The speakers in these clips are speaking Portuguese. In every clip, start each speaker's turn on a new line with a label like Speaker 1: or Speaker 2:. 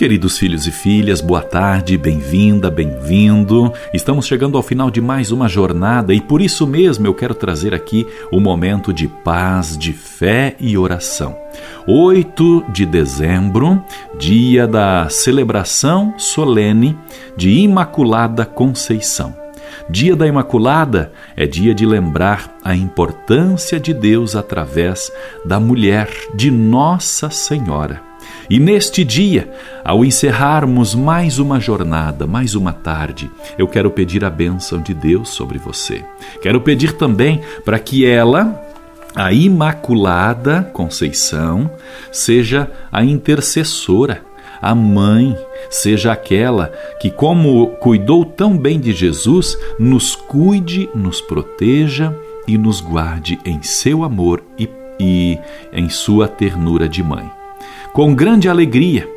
Speaker 1: Queridos filhos e filhas, boa tarde, bem-vinda, bem-vindo. Estamos chegando ao final de mais uma jornada e por isso mesmo eu quero trazer aqui o um momento de paz, de fé e oração. 8 de dezembro, dia da celebração solene de Imaculada Conceição. Dia da Imaculada é dia de lembrar a importância de Deus através da mulher, de Nossa Senhora. E neste dia, ao encerrarmos mais uma jornada, mais uma tarde, eu quero pedir a bênção de Deus sobre você. Quero pedir também para que ela, a Imaculada Conceição, seja a intercessora, a mãe, seja aquela que, como cuidou tão bem de Jesus, nos cuide, nos proteja e nos guarde em seu amor e, e em sua ternura de mãe com grande alegria.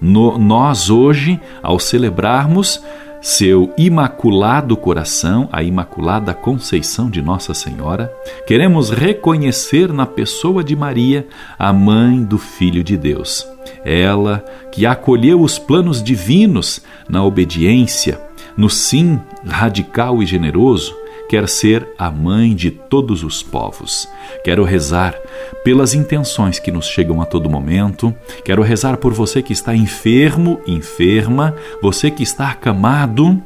Speaker 1: No, nós hoje, ao celebrarmos seu imaculado coração, a imaculada conceição de Nossa Senhora, queremos reconhecer na pessoa de Maria a mãe do Filho de Deus. Ela que acolheu os planos divinos na obediência, no sim radical e generoso, quer ser a mãe de todos os povos. Quero rezar pelas intenções que nos chegam a todo momento. Quero rezar por você que está enfermo, enferma, você que está acamado.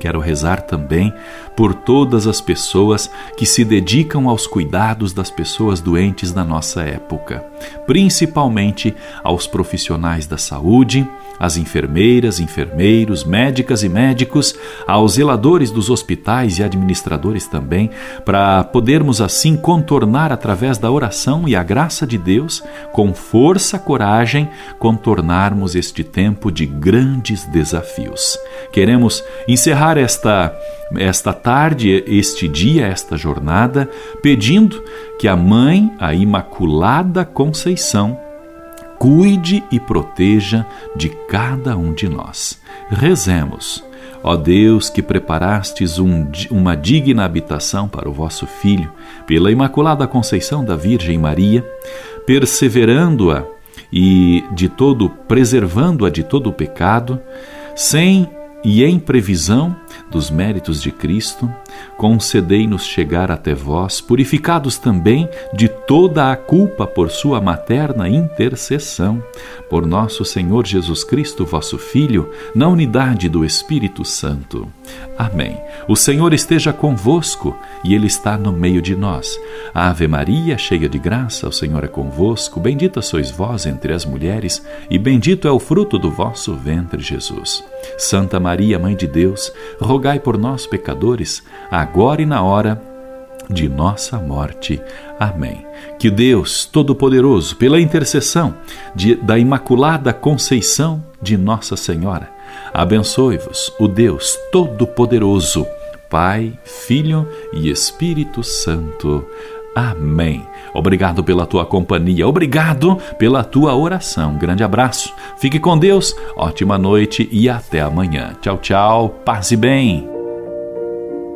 Speaker 1: Quero rezar também por todas as pessoas que se dedicam aos cuidados das pessoas doentes da nossa época, principalmente aos profissionais da saúde, às enfermeiras, enfermeiros, médicas e médicos, aos zeladores dos hospitais e administradores também, para podermos assim contornar através da oração e a graça de Deus, com força, coragem, contornarmos este tempo de grandes desafios. Queremos encerrar esta esta tarde, este dia, esta jornada, pedindo que a Mãe, a Imaculada Conceição, cuide e proteja de cada um de nós. Rezemos. Ó Deus, que preparastes um, uma digna habitação para o vosso Filho, pela Imaculada Conceição da Virgem Maria, perseverando-a e de todo preservando-a de todo o pecado, sem e em previsão dos méritos de Cristo, concedei-nos chegar até vós, purificados também de toda a culpa por sua materna intercessão, por nosso Senhor Jesus Cristo, vosso Filho, na unidade do Espírito Santo. Amém. O Senhor esteja convosco e Ele está no meio de nós. Ave Maria, cheia de graça, o Senhor é convosco. Bendita sois vós entre as mulheres, e bendito é o fruto do vosso ventre, Jesus. Santa Maria, Mãe de Deus, rogai por nós, pecadores, agora e na hora de nossa morte. Amém. Que Deus Todo-Poderoso, pela intercessão de, da Imaculada Conceição de Nossa Senhora, abençoe-vos, o Deus Todo-Poderoso, Pai, Filho e Espírito Santo. Amém. Obrigado pela tua companhia, obrigado pela tua oração. Grande abraço, fique com Deus, ótima noite e até amanhã. Tchau, tchau, paz e bem.